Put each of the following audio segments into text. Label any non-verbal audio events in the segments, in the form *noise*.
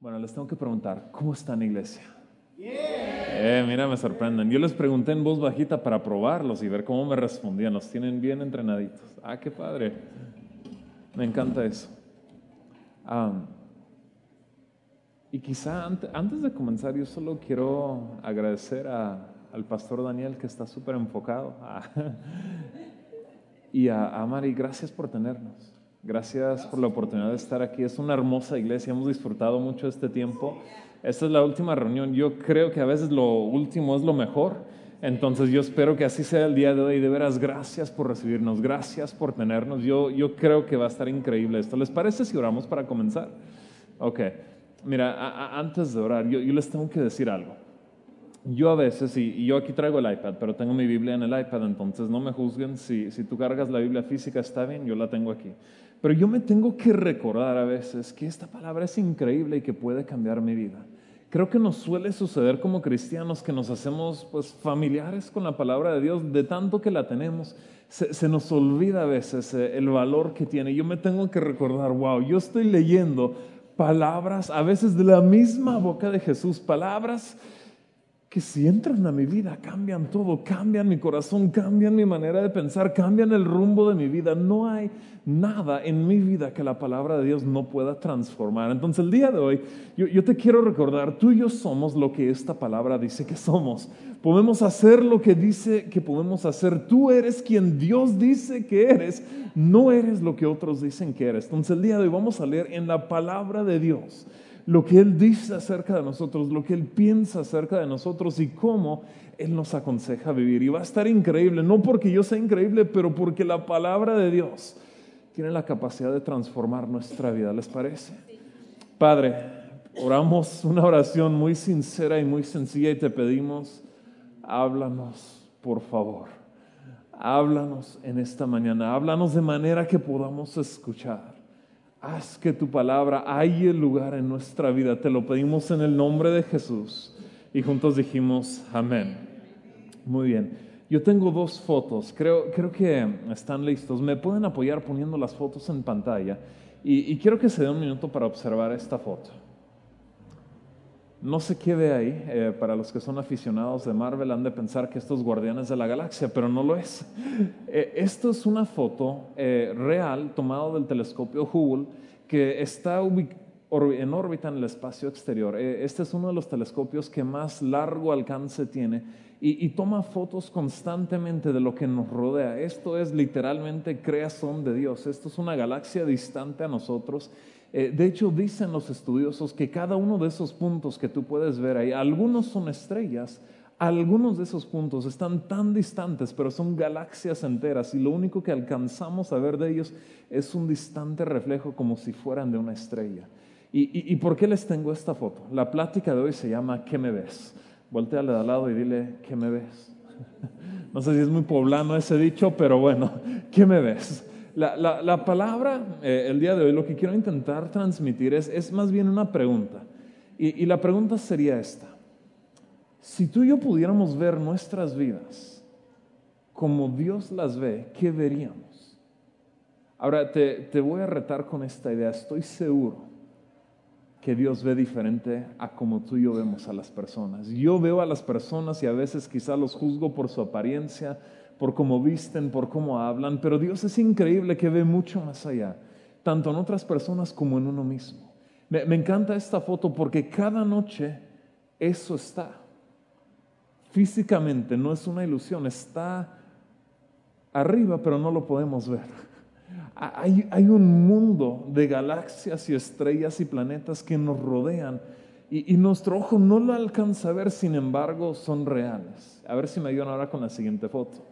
Bueno, les tengo que preguntar, ¿cómo están iglesia? Eh, mira, me sorprenden. Yo les pregunté en voz bajita para probarlos y ver cómo me respondían. Los tienen bien entrenaditos. Ah, qué padre. Me encanta eso. y quizá antes, de comenzar, yo solo quiero agradecer al pastor Daniel que está súper enfocado. *laughs* y a, a Mari, gracias por tenernos. Gracias por la oportunidad de estar aquí. Es una hermosa iglesia. Hemos disfrutado mucho este tiempo. Esta es la última reunión. Yo creo que a veces lo último es lo mejor. Entonces yo espero que así sea el día de hoy. De veras, gracias por recibirnos. Gracias por tenernos. Yo, yo creo que va a estar increíble esto. ¿Les parece si oramos para comenzar? Ok. Mira, antes de orar, yo, yo les tengo que decir algo yo a veces, y, yo aquí traigo el iPad, pero tengo mi Biblia en el iPad, entonces no me juzguen, si, si tú cargas la Biblia física está bien, yo la tengo aquí. Pero yo me tengo que recordar a veces que esta palabra es increíble y que puede cambiar mi vida. Creo que nos suele suceder como cristianos que nos hacemos pues familiares con la palabra de Dios, de tanto que la tenemos, se, se nos olvida a veces eh, el valor que tiene. Yo me tengo que recordar, wow, yo estoy leyendo palabras a veces de la misma boca de Jesús, palabras que si entran a mi vida cambian todo, cambian mi corazón, cambian mi manera de pensar, cambian el rumbo de mi vida. No hay nada en mi vida que la palabra de Dios no pueda transformar. Entonces el día de hoy yo, te quiero recordar, tú y yo somos lo que esta palabra dice que somos. Podemos hacer lo que dice que podemos hacer. Tú eres quien Dios dice que eres, no eres lo que otros dicen que eres. Entonces el día de hoy vamos a leer en la palabra de Dios lo que Él dice acerca de nosotros, lo que Él piensa acerca de nosotros y cómo Él nos aconseja vivir. Y va a estar increíble, no porque yo sea increíble, pero porque la palabra de Dios tiene la capacidad de transformar nuestra vida, ¿les parece? Padre, oramos una oración muy sincera y muy sencilla y te pedimos, háblanos, por favor. Háblanos en esta mañana, háblanos de manera que podamos escuchar. Haz que tu palabra haya lugar en nuestra vida. Te lo pedimos en el nombre de Jesús. Y juntos dijimos, amén. Muy bien. Yo tengo dos fotos. Creo, creo que están listos. Me pueden apoyar poniendo las fotos en pantalla. Y, y quiero que se dé un minuto para observar esta foto. No sé qué ve ahí. Eh, para los que son aficionados de Marvel han de pensar que estos guardianes de la galaxia, pero no lo es. *laughs* Eh, esto es una foto eh, real tomada del telescopio Hubble que está en órbita en el espacio exterior. este es uno de los telescopios que más largo alcance tiene y, toma fotos constantemente de lo que nos rodea. Esto es literalmente creación de Dios. Esto es una galaxia distante a nosotros eh, de hecho, dicen los estudiosos que cada uno de esos puntos que tú puedes ver ahí, algunos son estrellas, algunos de esos puntos están tan distantes, pero son galaxias enteras y lo único que alcanzamos a ver de ellos es un distante reflejo como si fueran de una estrella. ¿Y, por qué les tengo esta foto? La plática de hoy se llama ¿Qué me ves? Volteale de al lado y dile ¿Qué me ves? *laughs* No sé si es muy poblano ese dicho, pero bueno, ¿qué me ves? La, palabra, eh, el día de hoy, lo que quiero intentar transmitir es, es más bien una pregunta. Y, la pregunta sería esta. Si tú y yo pudiéramos ver nuestras vidas como Dios las ve, ¿qué veríamos? Ahora te, te, voy a retar con esta idea. Estoy seguro que Dios ve diferente a como tú y yo vemos a las personas. Yo veo a las personas y a veces quizá los juzgo por su apariencia, por cómo visten, por cómo hablan, pero Dios es increíble que ve mucho más allá, tanto en otras personas como en uno mismo. Me, encanta esta foto porque cada noche eso está. Físicamente no es una ilusión, está arriba, pero no lo podemos ver. *laughs* Hay, un mundo de galaxias y estrellas y planetas que nos rodean y, y, nuestro ojo no lo alcanza a ver, sin embargo son reales. A ver si me ayudan ahora con la siguiente foto.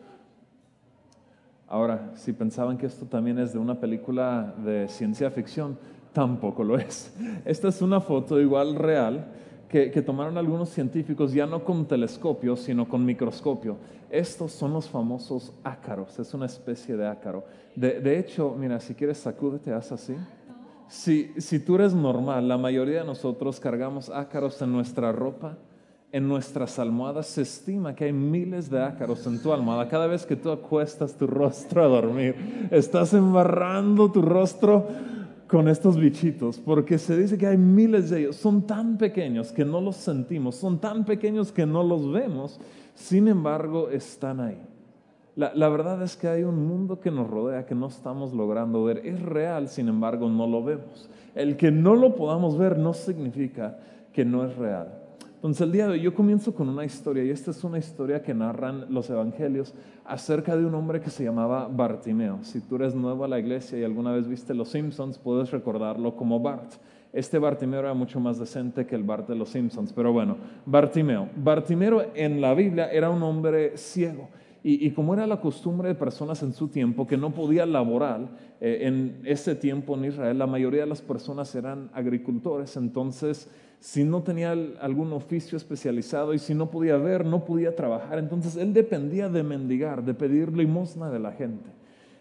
Ahora, si pensaban que esto también es de una película de ciencia ficción, tampoco lo es. *laughs* Esta es una foto igual real que, tomaron algunos científicos ya no con telescopio, sino con microscopio. Estos son los famosos ácaros, es una especie de ácaro. De, hecho, mira, si quieres sacúdete, haz así. Si, si tú eres normal, la mayoría de nosotros cargamos ácaros en nuestra ropa, en nuestras almohadas se estima que hay miles de ácaros en tu almohada. Cada vez que tú acuestas tu rostro a dormir, estás embarrando tu rostro con estos bichitos, porque se dice que hay miles de ellos, son tan pequeños que no los sentimos, son tan pequeños que no los vemos, sin embargo están ahí. La, la, verdad es que hay un mundo que nos rodea que no estamos logrando ver. Es real, sin embargo, no lo vemos. El que no lo podamos ver no significa que no es real. Entonces el día de hoy yo comienzo con una historia y esta es una historia que narran los evangelios acerca de un hombre que se llamaba Bartimeo. Si tú eres nuevo a la iglesia y alguna vez viste Los Simpsons, puedes recordarlo como Bart. Este Bartimeo era mucho más decente que el Bart de Los Simpsons, pero bueno, Bartimeo. Bartimeo en la Biblia era un hombre ciego. Y, como era la costumbre de personas en su tiempo que no podía laborar, eh, en ese tiempo en Israel la mayoría de las personas eran agricultores, entonces si no tenía algún oficio especializado y si no podía ver, no podía trabajar. Entonces él dependía de mendigar, de pedir limosna de la gente.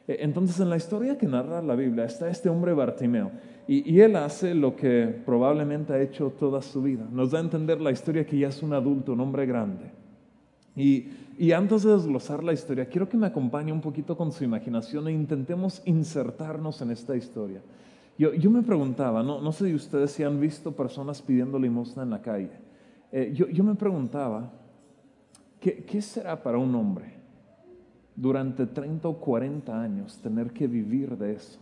E, entonces en la historia que narra la Biblia está este hombre Bartimeo y, él hace lo que probablemente ha hecho toda su vida. Nos da a entender la historia que ya es un adulto, un hombre grande. Y, y antes de desglosar la historia, quiero que me acompañe un poquito con su imaginación e intentemos insertarnos en esta historia. Yo, yo me preguntaba, no, no, sé si ustedes si han visto personas pidiendo limosna en la calle. Eh, yo, yo, me preguntaba, ¿qué, ¿qué, será para un hombre durante 30 o 40 años tener que vivir de eso?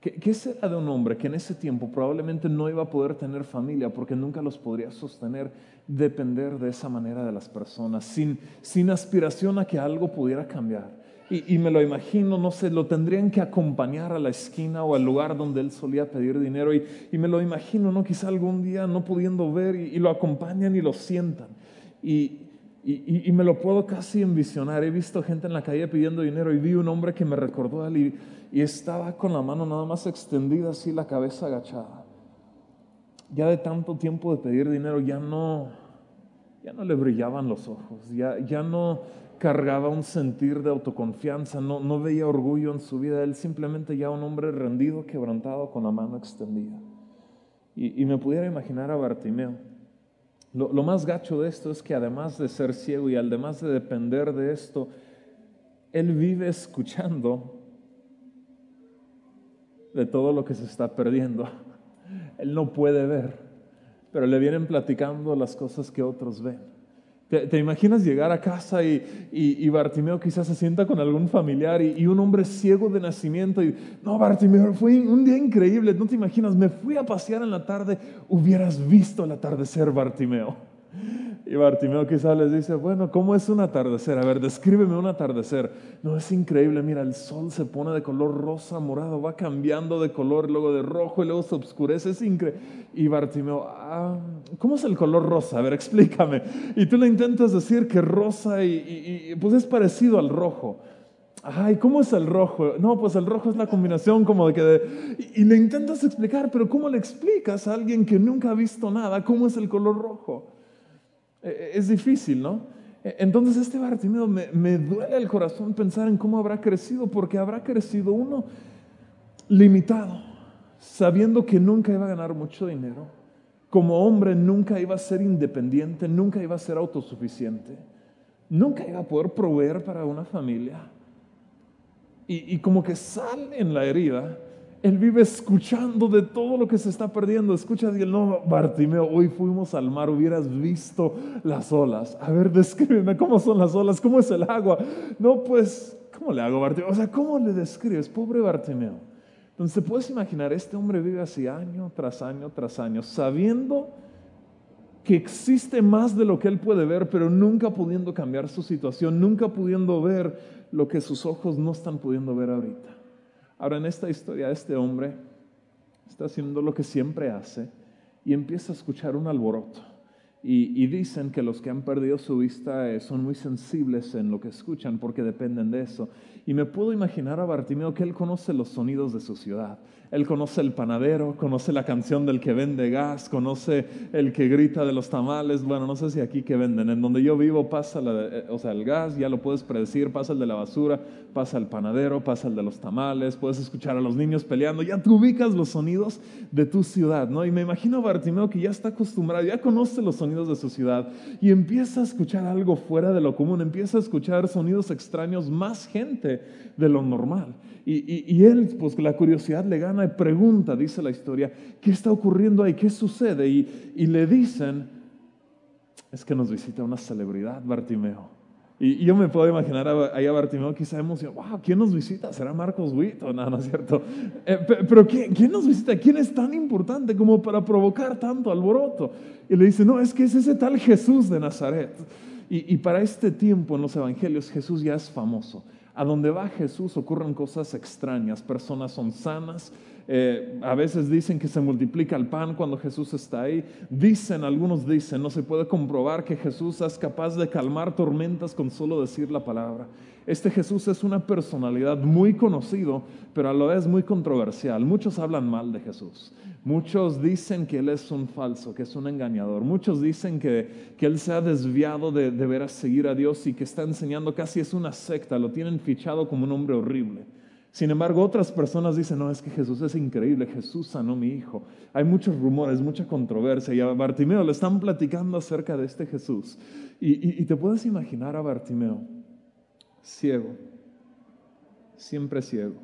¿Qué, ¿Qué será de un hombre que en ese tiempo probablemente no iba a poder tener familia porque nunca los podría sostener, depender de esa manera de las personas, sin, sin aspiración a que algo pudiera cambiar? Y, me lo imagino, no sé, lo tendrían que acompañar a la esquina o al lugar donde él solía pedir dinero. Y, me lo imagino, ¿no? Quizá algún día no pudiendo ver y, lo acompañan y lo sientan. Y, me lo puedo casi envisionar. He visto gente en la calle pidiendo dinero y vi un hombre que me recordó a él y, estaba con la mano nada más extendida, así la cabeza agachada. Ya de tanto tiempo de pedir dinero, ya no, ya no le brillaban los ojos, ya, ya no cargaba un sentir de autoconfianza, no, no veía orgullo en su vida, él simplemente ya un hombre rendido, quebrantado, con la mano extendida. Y, me pudiera imaginar a Bartimeo. Lo, lo, más gacho de esto es que además de ser ciego y además de depender de esto, él vive escuchando de todo lo que se está perdiendo. *laughs* Él no puede ver, pero le vienen platicando las cosas que otros ven. ¿Te, imaginas llegar a casa y, y, Bartimeo quizás se sienta con algún familiar y, un hombre ciego de nacimiento y, no, Bartimeo, fue un día increíble, no te imaginas, me fui a pasear en la tarde, hubieras visto el atardecer, Bartimeo. Y Bartimeo quizás les dice, bueno, ¿cómo es un atardecer? A ver, descríbeme un atardecer. No, es increíble, mira, el sol se pone de color rosa, morado, va cambiando de color, luego de rojo y luego se oscurece, es increíble. Y Bartimeo, ah, ¿cómo es el color rosa? A ver, explícame. Y tú le intentas decir que rosa y, pues es parecido al rojo. Ay, ¿cómo es el rojo? No, pues el rojo es la combinación como de que... y, le intentas explicar, pero ¿cómo le explicas a alguien que nunca ha visto nada cómo es el color rojo? E, e, es difícil, ¿no? E, entonces este Bartimeo me, me duele el corazón pensar en cómo habrá crecido, porque habrá crecido uno limitado, sabiendo que nunca iba a ganar mucho dinero, como hombre nunca iba a ser independiente, nunca iba a ser autosuficiente, nunca iba a poder proveer para una familia. Y, y como que sale en la herida él vive escuchando de todo lo que se está perdiendo. Escucha, y no, Bartimeo, hoy fuimos al mar, hubieras visto las olas. A ver, *laughs* descríbeme cómo son las olas, cómo es el agua. No, pues, ¿cómo le hago, Bartimeo? O sea, ¿cómo le describes? Pobre Bartimeo. Entonces, puedes imaginar, este hombre vive así año tras año tras año, sabiendo que existe más de lo que él puede ver, pero nunca pudiendo cambiar su situación, nunca pudiendo ver lo que sus ojos no están pudiendo ver ahorita. Ahora, en esta historia, este hombre está haciendo lo que siempre hace y empieza a escuchar un alboroto. Y, dicen que los que han perdido su vista eh, son muy sensibles en lo que escuchan porque dependen de eso. Y me puedo imaginar a Bartimeo que él conoce los sonidos de su ciudad. Él conoce el panadero, conoce la canción del que vende gas, conoce el que grita de los tamales. Bueno, no sé si aquí que venden. En donde yo vivo pasa eh, o sea, el gas, ya lo puedes predecir, pasa el de la basura, pasa el panadero, pasa el de los tamales, puedes escuchar a los niños peleando. Ya tú ubicas los sonidos de tu ciudad, ¿no? Y me imagino a Bartimeo que ya está acostumbrado, ya conoce los sonidos de su ciudad y empieza a escuchar algo fuera de lo común, empieza a escuchar sonidos extraños, más gente de lo normal. Y, y, y él, pues la curiosidad le gana y pregunta, dice la historia, ¿qué está ocurriendo ahí? ¿Qué sucede? Y, y le dicen, es que nos visita una celebridad, Bartimeo. Y, yo me puedo imaginar ahí a Bartimeo quizá emocionado, wow, ¿quién nos visita? ¿Será Marcos Witt? No, no es cierto. Eh, pero ¿quién, ¿quién, nos visita? ¿Quién es tan importante como para provocar tanto alboroto? Y le dice, no, es que es ese tal Jesús de Nazaret. Y, y para este tiempo en los evangelios Jesús ya es famoso. A donde va Jesús ocurren cosas extrañas, personas son sanas, eh, a veces dicen que se multiplica el pan cuando Jesús está ahí. Dicen, algunos dicen, no se puede comprobar que Jesús es capaz de calmar tormentas con solo decir la palabra. Este Jesús es una personalidad muy conocido, pero a la vez muy controversial. Muchos hablan mal de Jesús. Muchos dicen que Él es un falso, que es un engañador. Muchos dicen que, que Él se ha desviado de, de ver a seguir a Dios y que está enseñando casi es una secta. Lo tienen fichado como un hombre horrible. Sin embargo, otras personas dicen, no, es que Jesús es increíble, Jesús sanó mi hijo. Hay muchos rumores, mucha controversia y a Bartimeo le están platicando acerca de este Jesús. Y, y te puedes imaginar a Bartimeo, ciego, siempre ciego,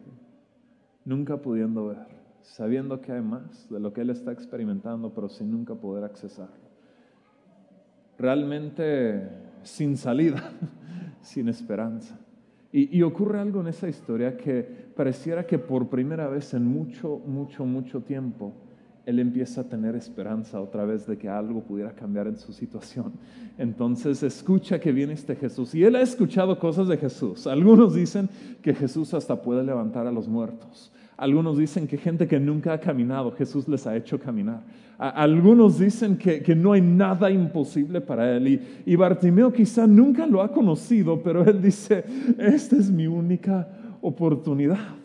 nunca pudiendo ver, sabiendo que hay más de lo que él está experimentando, pero sin nunca poder accesarlo. Realmente sin salida, *laughs* sin esperanza. Y, ocurre algo en esa historia que pareciera que por primera vez en mucho, mucho, mucho tiempo, él empieza a tener esperanza otra vez de que algo pudiera cambiar en su situación. Entonces escucha que viene este Jesús. Y él ha escuchado cosas de Jesús. Algunos dicen que Jesús hasta puede levantar a los muertos. Algunos dicen que gente que nunca ha caminado, Jesús les ha hecho caminar. Algunos dicen que, no hay nada imposible para él. Y, Bartimeo quizá nunca lo ha conocido, pero él dice, esta es mi única oportunidad.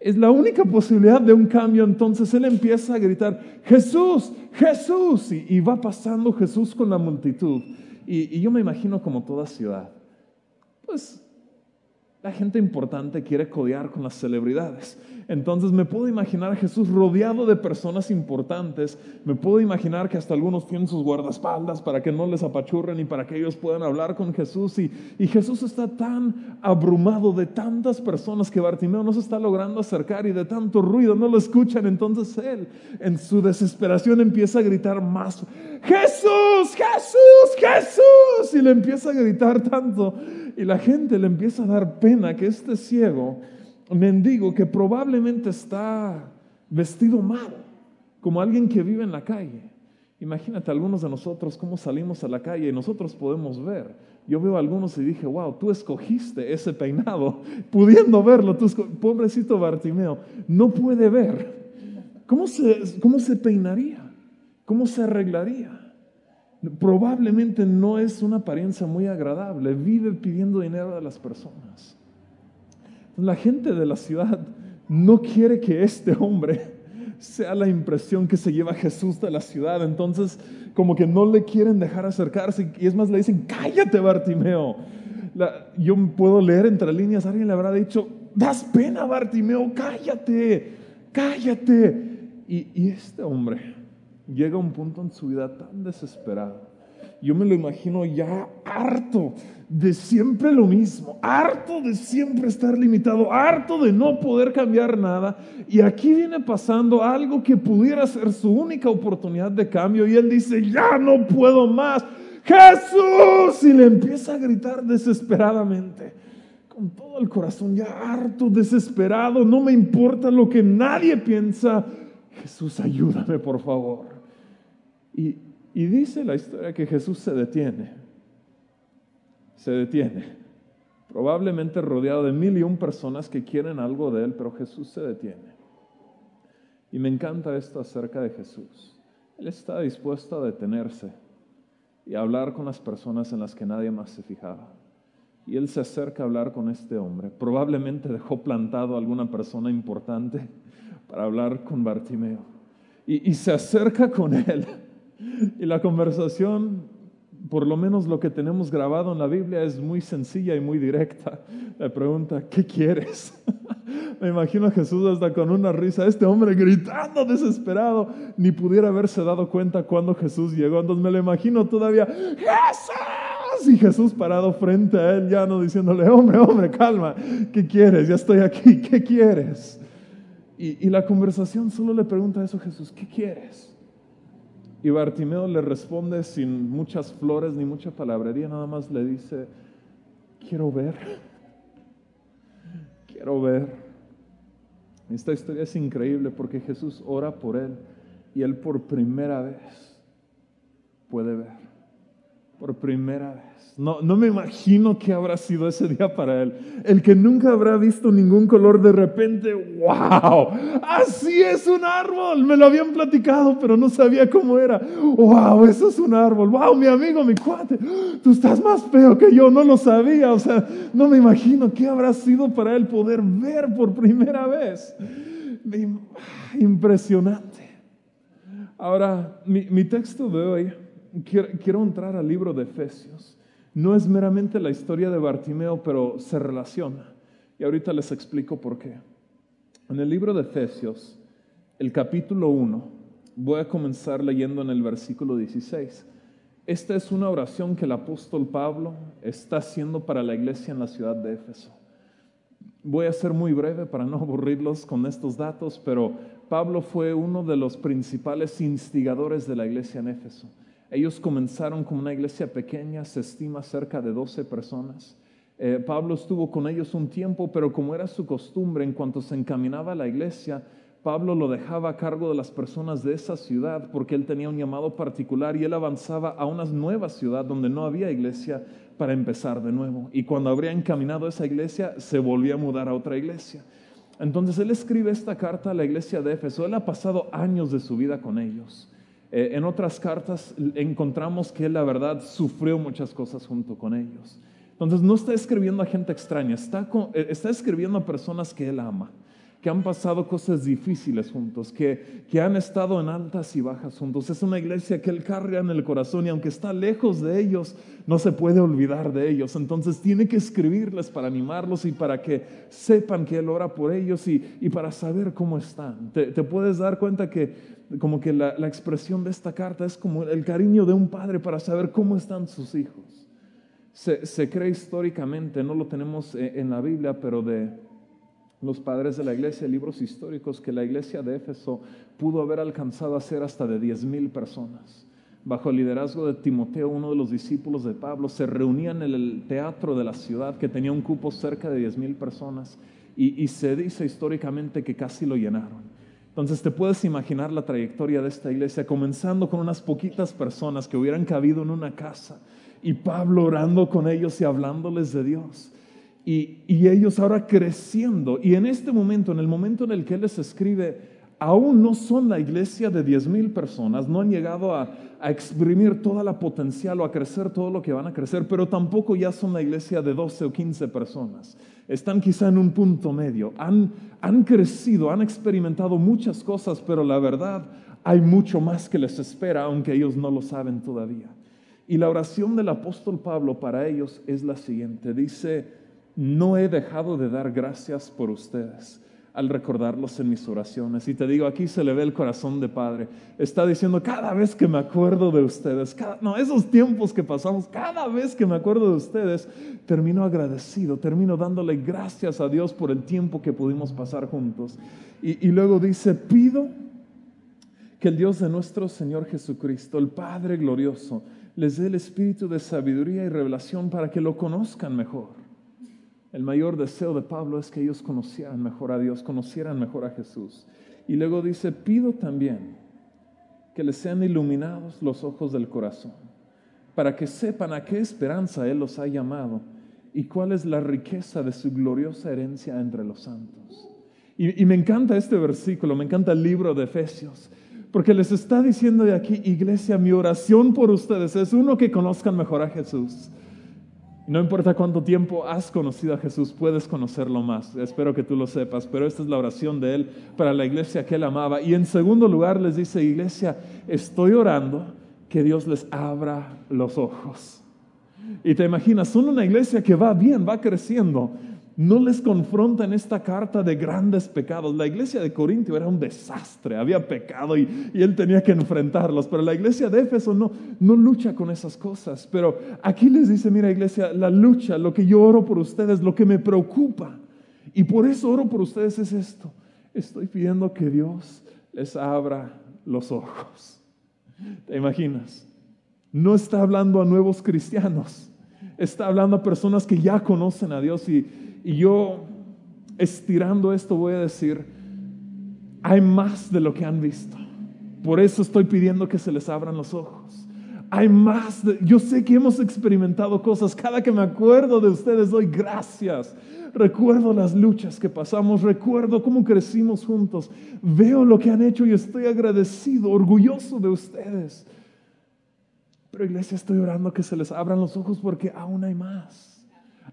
Es la única posibilidad de un cambio. Entonces él empieza a gritar, Jesús, Jesús. Y, va pasando Jesús con la multitud. Y, y yo me imagino como toda ciudad. Pues la gente importante quiere codear con las celebridades. Entonces me puedo imaginar a Jesús rodeado de personas importantes. Me puedo imaginar que hasta algunos tienen sus guardaespaldas para que no les apachurren y para que ellos puedan hablar con Jesús. Y, Jesús está tan abrumado de tantas personas que Bartimeo no se está logrando acercar y de tanto ruido no lo escuchan. Entonces él en su desesperación empieza a gritar más. Jesús, Jesús, Jesús. Y le empieza a gritar tanto. Y la gente le empieza a dar pena que este ciego mendigo que probablemente está vestido mal, como alguien que vive en la calle. Imagínate algunos de nosotros cómo salimos a la calle y nosotros podemos ver. Yo veo a algunos y dije, wow, tú escogiste ese peinado, *laughs* pudiendo verlo, tú pobrecito Bartimeo, no puede ver. ¿Cómo se, ¿Cómo se peinaría? ¿Cómo se arreglaría? Probablemente no es una apariencia muy agradable, vive pidiendo dinero a las personas. La gente de la ciudad no quiere que este hombre sea la impresión que se lleva Jesús de la ciudad. Entonces, como que no le quieren dejar acercarse. Y es más, le dicen, cállate, Bartimeo. yo puedo leer entre líneas, alguien le habrá dicho, das pena, Bartimeo, cállate, cállate. Y este hombre llega a un punto en su vida tan desesperado yo me lo imagino ya harto de siempre lo mismo, harto de siempre estar limitado, harto de no poder cambiar nada. Y aquí viene pasando algo que pudiera ser su única oportunidad de cambio y él dice, ya no puedo más. Jesús, y le empieza a gritar desesperadamente, con todo el corazón, ya harto, desesperado, no me importa lo que nadie piensa. Jesús, ayúdame, por favor. Y dice la historia que Jesús se detiene, se detiene, probablemente rodeado de mil y un personas que quieren algo de Él, pero Jesús se detiene. Y me encanta esto acerca de Jesús. Él está dispuesto a detenerse y a hablar con las personas en las que nadie más se fijaba. Y él se acerca a hablar con este hombre. Probablemente dejó plantado a alguna persona importante para hablar con Bartimeo. Y se acerca con él y la conversación, por lo menos lo que tenemos grabado en la Biblia, es muy sencilla y muy directa. Le pregunta, ¿qué quieres? *laughs* Me imagino a Jesús hasta con una risa, este hombre gritando desesperado, ni pudiera haberse dado cuenta cuando Jesús llegó. Entonces me lo imagino todavía, Jesús, y Jesús parado frente a él, ya no diciéndole, hombre, hombre, calma, ¿qué quieres? Ya estoy aquí, ¿qué quieres? Y, la conversación solo le pregunta eso Jesús, ¿qué quieres? Y Bartimeo le responde sin muchas flores ni mucha palabrería, nada más le dice, quiero ver, quiero ver. Esta historia es increíble porque Jesús ora por él y él por primera vez puede ver, por primera vez. No, no me imagino qué habrá sido ese día para él. El que nunca habrá visto ningún color de repente, wow, así es un árbol. Me lo habían platicado, pero no sabía cómo era. Wow, eso es un árbol. Wow, mi amigo, mi cuate, tú estás más feo que yo, no lo sabía. O sea, no me imagino qué habrá sido para él poder ver por primera vez. Impresionante. Ahora, mi, mi texto de hoy, quiero, entrar al libro de Efesios no es meramente la historia de Bartimeo, pero se relaciona. Y ahorita les explico por qué. En el libro de Efesios, el capítulo 1, voy a comenzar leyendo en el versículo 16. Esta es una oración que el apóstol Pablo está haciendo para la iglesia en la ciudad de Éfeso. Voy a ser muy breve para no *laughs* aburrirlos con estos datos, pero Pablo fue uno de los principales instigadores de la iglesia en Éfeso. Ellos comenzaron como una iglesia pequeña, se estima cerca de 12 personas. Eh, Pablo estuvo con ellos un tiempo, pero como era su costumbre, en cuanto se encaminaba a la iglesia, Pablo lo dejaba a cargo de las personas de esa ciudad porque él tenía un llamado particular y él avanzaba a una nueva ciudad donde no había iglesia para empezar de nuevo. Y cuando habría encaminado a esa iglesia, se volvía a mudar a otra iglesia. Entonces él escribe esta carta a la iglesia de Éfeso. Él ha pasado años de su vida con ellos. Eh, en otras cartas encontramos que él, la verdad, sufrió muchas cosas junto con ellos. Entonces no está escribiendo a gente extraña, está, eh, está escribiendo a personas que él ama, que han pasado cosas difíciles juntos, que, que han estado en altas y bajas juntos. Es una iglesia que él carga en el corazón y aunque está lejos de ellos, no se puede olvidar de ellos. Entonces tiene que escribirles para animarlos y para que sepan que él ora por ellos y, y para saber cómo están. Te, puedes dar cuenta que como que la, expresión de esta carta es como el cariño de un padre para saber cómo están sus hijos. Se, cree históricamente, no lo tenemos eh, en la Biblia, pero de los padres de la iglesia, libros históricos, que la iglesia de Éfeso pudo haber alcanzado a ser hasta de 10 mil personas. Bajo el liderazgo de Timoteo, uno de los discípulos de Pablo, se reunían en el teatro de la ciudad que tenía un cupo cerca de 10 mil personas y se dice históricamente que casi lo llenaron. Entonces te puedes imaginar la trayectoria de esta iglesia, comenzando con unas poquitas personas que hubieran cabido en una casa y Pablo orando con ellos y hablándoles de Dios. Y, ellos ahora creciendo. Y en este momento, en el momento en el que Él les escribe, aún no son la iglesia de 10 mil personas, no han llegado a, a, exprimir toda la potencial o a crecer todo lo que van a crecer, pero tampoco ya son la iglesia de 12 o 15 personas están quizá en un punto medio, han, han crecido, han experimentado muchas cosas, pero la verdad hay mucho más que les espera, aunque ellos no lo saben todavía. Y la oración del apóstol Pablo para ellos es la siguiente. Dice, no he dejado de dar gracias por ustedes al recordarlos en mis oraciones. Y te digo, aquí se le ve el corazón de Padre. Está diciendo, cada vez que me acuerdo de ustedes, no, esos tiempos que pasamos, cada vez que me acuerdo de ustedes, termino agradecido, termino dándole gracias a Dios por el tiempo que pudimos pasar juntos. Y, luego dice, pido que el Dios de nuestro Señor Jesucristo, el Padre glorioso, les dé el espíritu de sabiduría y revelación para que lo conozcan mejor el mayor deseo de Pablo es que ellos conocieran mejor a Dios, conocieran mejor a Jesús. Y luego dice, pido también que les sean iluminados los ojos del corazón, para que sepan a qué esperanza Él los ha llamado y cuál es la riqueza de su gloriosa herencia entre los santos. Y, me encanta este versículo, me encanta el libro de Efesios, porque les está diciendo de aquí, iglesia, mi oración por ustedes es uno que conozcan mejor a Jesús no importa cuánto tiempo has conocido a Jesús, puedes conocerlo más. Espero que tú lo sepas, pero esta es la oración de Él para la iglesia que Él amaba. Y en segundo lugar les dice, iglesia, estoy orando que Dios les abra los ojos. Y te imaginas, son una iglesia que va bien, va creciendo, no les confronta en esta carta de grandes pecados. La iglesia de Corintio era un desastre, había pecado y, él tenía que enfrentarlos, pero la iglesia de Éfeso no, no lucha con esas cosas. Pero aquí les dice, mira iglesia, la lucha, lo que yo oro por ustedes, lo que me preocupa, y por eso oro por ustedes es esto, Estoy pidiendo que Dios les abra los ojos. ¿Te imaginas? No está hablando a nuevos cristianos, está hablando a personas que ya conocen a Dios y, y yo estirando esto voy a decir, hay más de lo que han visto. Por eso estoy pidiendo que se les abran los ojos. Hay más. yo sé que hemos experimentado cosas. Cada que me acuerdo de ustedes doy gracias. Recuerdo las luchas que pasamos. Recuerdo cómo crecimos juntos. Veo lo que han hecho y estoy agradecido, orgulloso de ustedes. Pero iglesia, estoy orando que se les abran los ojos porque aún hay más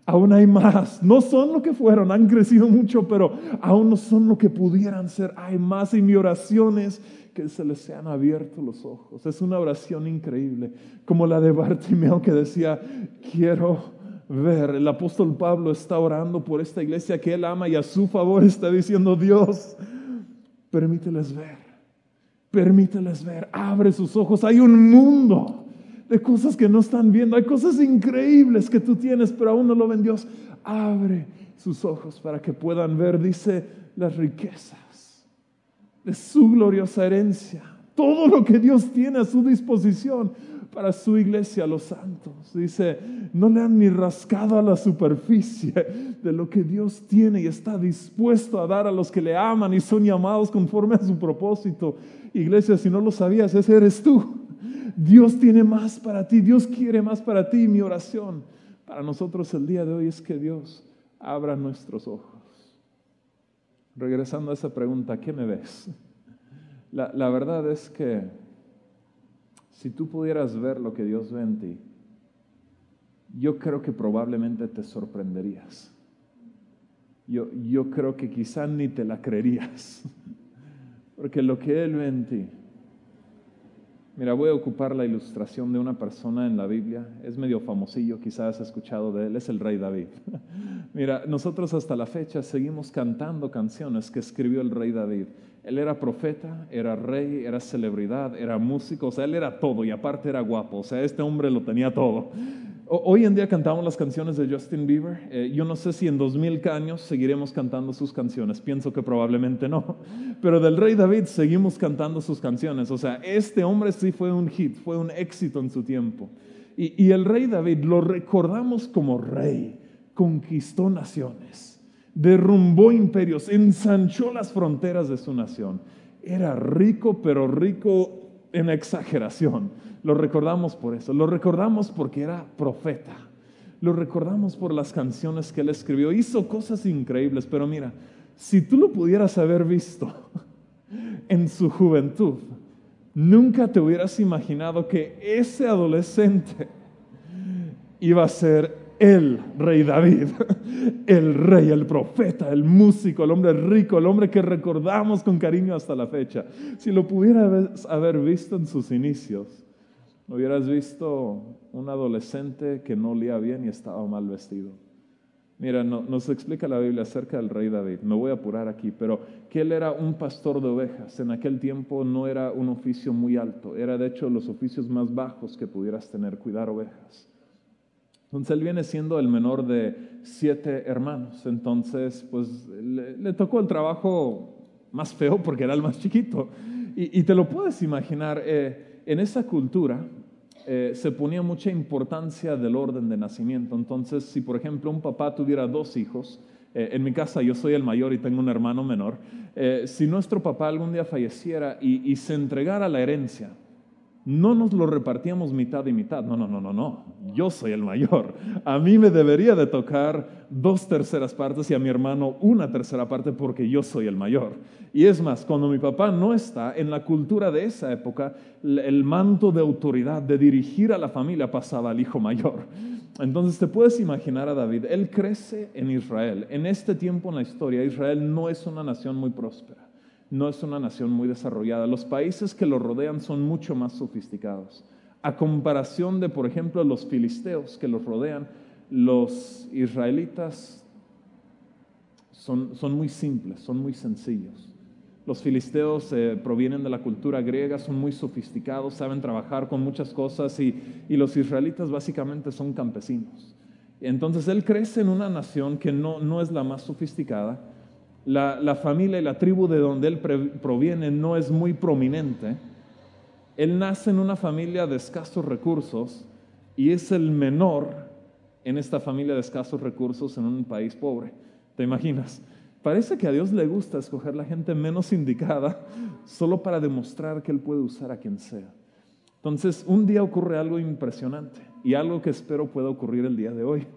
aún hay más. No son lo que fueron, han crecido mucho, pero aún no son lo que pudieran ser. Hay más y mi oración es que se les sean abiertos los ojos. Es una oración increíble, como la de Bartimeo que decía, quiero ver. El apóstol Pablo está orando por esta iglesia que él ama y a su favor está diciendo, Dios, permíteles ver, permíteles ver, abre sus ojos. Hay un mundo de cosas que no están viendo. Hay cosas increíbles que tú tienes, pero aún no lo ven Dios. Abre sus ojos para que puedan ver, dice, las riquezas de su gloriosa herencia. Todo lo que Dios tiene a su disposición para su iglesia, los santos. Dice, no le han ni rascado a la superficie de lo que Dios tiene y está dispuesto a dar a los que le aman y son llamados conforme a su propósito. Iglesia, si no lo sabías, ese eres tú. Dios tiene más para ti, Dios quiere más para ti. Mi oración para nosotros el día de hoy es que Dios abra nuestros ojos. Regresando a esa pregunta, ¿qué me ves? La, la verdad es que si tú pudieras ver lo que Dios ve en ti, yo creo que probablemente te sorprenderías. Yo, yo creo que quizá ni te la creerías, *laughs* porque lo que Él ve en ti Mira, voy a ocupar la ilustración de una persona en la Biblia. Es medio famosillo, quizás has escuchado de él, es el rey David. *laughs* Mira, nosotros hasta la fecha seguimos cantando canciones que escribió el rey David. Él era profeta, era rey, era celebridad, era músico, o sea, él era todo y aparte era guapo, o sea, este hombre lo tenía todo. Hoy en día cantamos las canciones de Justin Bieber. Eh, yo no sé si en 2000 años seguiremos cantando sus canciones. Pienso que probablemente no. *laughs* Pero del rey David seguimos cantando sus canciones. O sea, este hombre sí fue un hit, fue un éxito en su tiempo. Y, y el rey David lo recordamos como rey. Conquistó naciones, derrumbó imperios, ensanchó las fronteras de su nación. Era rico, pero rico en exageración. Lo recordamos por eso, lo recordamos porque era profeta, lo recordamos por las canciones que él escribió, hizo cosas increíbles, pero mira, si tú lo pudieras haber visto *laughs* en su juventud, nunca te hubieras imaginado que ese adolescente *laughs* iba a ser el rey David, el rey, el profeta, el músico, el hombre rico, el hombre que recordamos con cariño hasta la fecha. Si lo pudieras haber visto en sus inicios, hubieras visto un adolescente que no olía bien y estaba mal vestido. Mira, nos explica la Biblia acerca del rey David. Me voy a apurar aquí, pero que él era un pastor de ovejas. En aquel tiempo no era un oficio muy alto, era de hecho los oficios más bajos que pudieras tener, cuidar ovejas. Entonces él viene siendo el menor de siete hermanos. Entonces, pues le, tocó el trabajo más feo porque era el más chiquito. Y, te lo puedes imaginar, eh, en esa cultura, eh, se ponía mucha importancia del orden de nacimiento. Entonces, si por ejemplo un papá tuviera dos hijos, eh, en mi casa yo soy el mayor y tengo un hermano menor, si nuestro papá algún día falleciera y se entregara la herencia, no nos lo repartíamos mitad y mitad. No, no, no, no, no. Yo soy el mayor. A mí me debería de tocar dos terceras partes y a mi hermano una tercera parte porque yo soy el mayor. Y es más, cuando mi papá no está, en la cultura de esa época, el manto de autoridad, de dirigir a la familia, pasaba al hijo mayor. Entonces te puedes imaginar a David, él crece en Israel. En este tiempo en la historia, Israel no es una nación muy próspera no es una nación muy desarrollada. Los países que lo rodean son mucho más sofisticados. A comparación de, por ejemplo, los filisteos que los rodean, los israelitas son, muy simples, son muy sencillos. Los filisteos eh, provienen de la cultura griega, son muy sofisticados, saben trabajar con muchas cosas y, los israelitas básicamente son campesinos. Entonces él crece en una nación que no, no es la más sofisticada, la, familia y la tribu de donde él proviene no es muy prominente. Él nace en una familia de escasos recursos y es el menor en esta familia de escasos recursos en un país pobre. ¿Te imaginas? Parece que a Dios le gusta escoger la gente menos indicada solo para demostrar que Él puede usar a quien sea. Entonces, un día ocurre algo impresionante y algo que espero pueda ocurrir el día de hoy.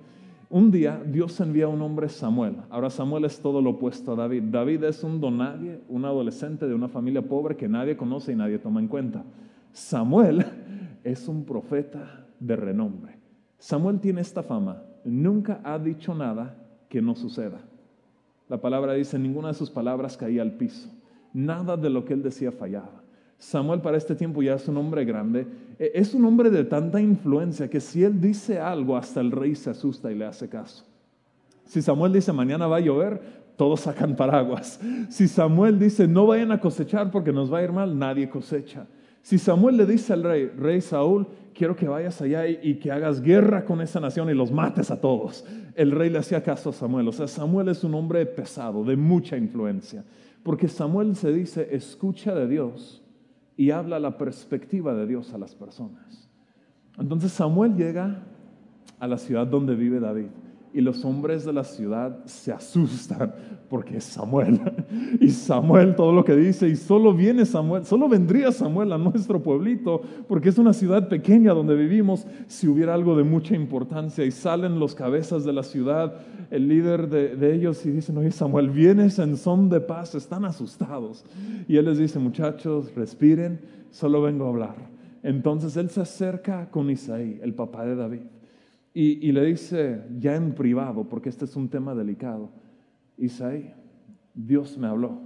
Un día Dios envía a un hombre Samuel. Ahora Samuel es todo lo opuesto a David. David es un donadie, un adolescente de una familia pobre que nadie conoce y nadie toma en cuenta. Samuel *laughs* es un profeta de renombre. Samuel tiene esta fama. Nunca ha dicho nada que no suceda. La palabra dice, ninguna de sus palabras caía al piso. Nada de lo que él decía fallaba. Samuel para este tiempo ya es un hombre grande. E, es un hombre de tanta influencia que si él dice algo, hasta el rey se asusta y le hace caso. Si Samuel dice, mañana va a llover, todos sacan paraguas. Si Samuel dice, no vayan a cosechar porque nos va a ir mal, nadie cosecha. Si Samuel le dice al rey, rey Saúl, quiero que vayas allá y, que hagas guerra con esa nación y los mates a todos. El rey le hacía caso a Samuel. O sea, Samuel es un hombre pesado, de mucha influencia. Porque Samuel se dice, escucha de Dios y habla la perspectiva de Dios a las personas. Entonces Samuel llega a la ciudad donde vive David y los hombres de la ciudad se asustan porque es Samuel. *laughs* Y Samuel todo lo que dice, y solo viene Samuel, solo vendría Samuel a nuestro pueblito, porque es una ciudad pequeña donde vivimos, si hubiera algo de mucha importancia. Y salen los cabezas de la ciudad, el líder de, ellos, y dicen, oye Samuel, vienes en son de paz, están asustados. Y él les dice, muchachos, respiren, solo vengo a hablar. Entonces él se acerca con Isaí, el papá de David y, le dice, ya en privado, porque este es un tema delicado, Isaí, Dios me habló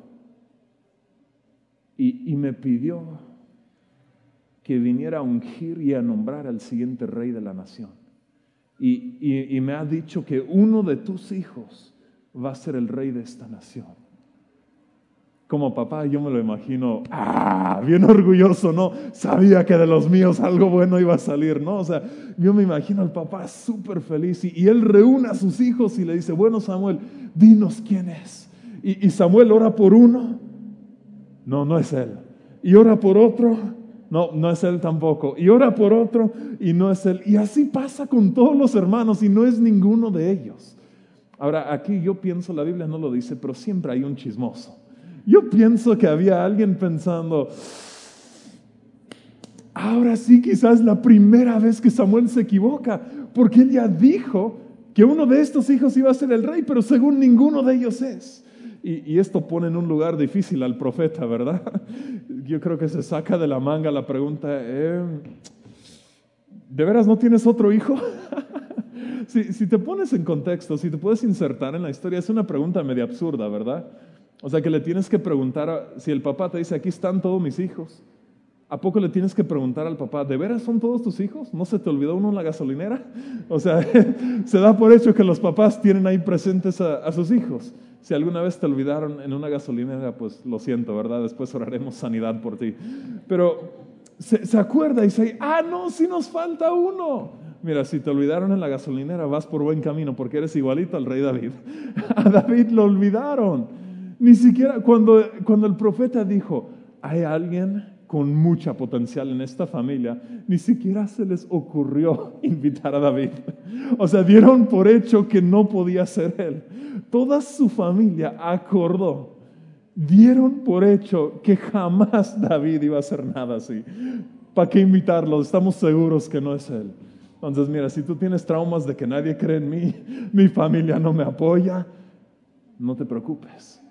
y, me pidió que viniera a ungir y a nombrar al siguiente rey de la nación. y me ha dicho que uno de tus hijos va a ser el rey de esta nación como papá, yo me lo imagino, ah, bien orgulloso, ¿no? Sabía que de los míos algo bueno iba a salir, ¿no? O sea, yo me imagino al papá súper feliz y, él reúne a sus hijos y le dice, bueno Samuel, dinos quién es. Y, y Samuel ora por uno, no, no es él. Y ora por otro, no, no es él tampoco. Y ora por otro y no es él. Y así pasa con todos los hermanos y no es ninguno de ellos. Ahora, aquí yo pienso, la Biblia no lo dice, pero siempre hay un chismoso. Yo pienso que había alguien pensando, ahora sí quizás la primera vez que Samuel se equivoca, porque él ya dijo que uno de estos hijos iba a ser el rey, pero según ninguno de ellos es. Y, esto pone en un lugar difícil al profeta, ¿verdad? *laughs* Yo creo que se saca de la manga la pregunta, eh, ¿de veras no tienes otro hijo? *laughs* si, si te pones en contexto, si te puedes insertar en la historia, es una pregunta medio absurda, ¿verdad? O sea que le tienes que preguntar, si el papá te dice, aquí están todos mis hijos, ¿a poco le tienes que preguntar al papá, ¿de veras son todos tus hijos? ¿No se te olvidó uno en la gasolinera? *laughs* O sea, *laughs* se da por hecho que los papás tienen ahí presentes a, sus hijos. Si alguna vez te olvidaron en una gasolinera, pues lo siento, ¿verdad? Después oraremos sanidad por ti. Pero se, acuerda y dice, ah, no, si nos falta uno. Mira, si te olvidaron en la gasolinera, vas por buen camino porque eres igualito al rey David. *laughs* A David lo olvidaron. Ni siquiera cuando, cuando el profeta dijo, hay alguien con mucha potencial en esta familia, ni siquiera se les ocurrió *laughs* invitar a David. O sea, dieron por hecho que no podía ser él. Toda su familia acordó, dieron por hecho que jamás David iba a hacer nada así. ¿Para qué invitarlo? Estamos seguros que no es él. Entonces, mira, si tú tienes traumas de que nadie cree en mí, *laughs* mi familia no me apoya, no te preocupes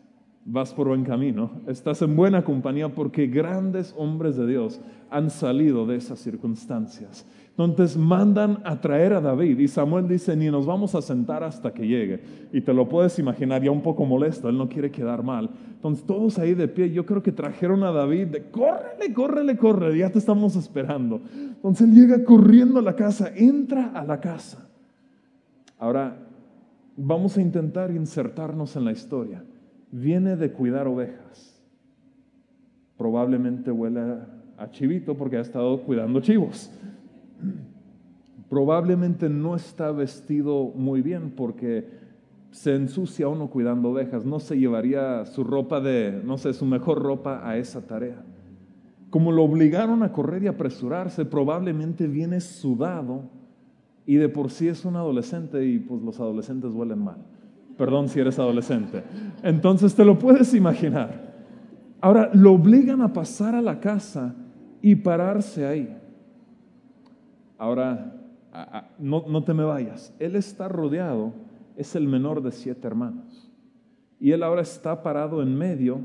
vas por buen camino, estás en buena compañía porque grandes hombres de Dios han salido de esas circunstancias. Entonces mandan a traer a David y Samuel dice, ni nos vamos a sentar hasta que llegue. Y te lo puedes imaginar ya un poco molesto, él no quiere quedar mal. Entonces todos ahí de pie, yo creo que trajeron a David de, córrele, córrele, córrele, ya te estamos esperando. Entonces él llega corriendo a la casa, entra a la casa. Ahora, vamos a intentar insertarnos en la historia viene de cuidar ovejas. Probablemente huele a chivito porque ha estado cuidando chivos. Probablemente no está vestido muy bien porque se ensucia uno cuidando ovejas, no se llevaría su ropa de, no sé, su mejor ropa a esa tarea. Como lo obligaron a correr y apresurarse, probablemente viene sudado y de por sí es un adolescente y pues los adolescentes huelen mal. Perdón si eres adolescente. Entonces te lo puedes imaginar. Ahora, lo obligan a pasar a la casa y pararse ahí. Ahora, no, no te me vayas. Él está rodeado, es el menor de siete hermanos. Y él ahora está parado en medio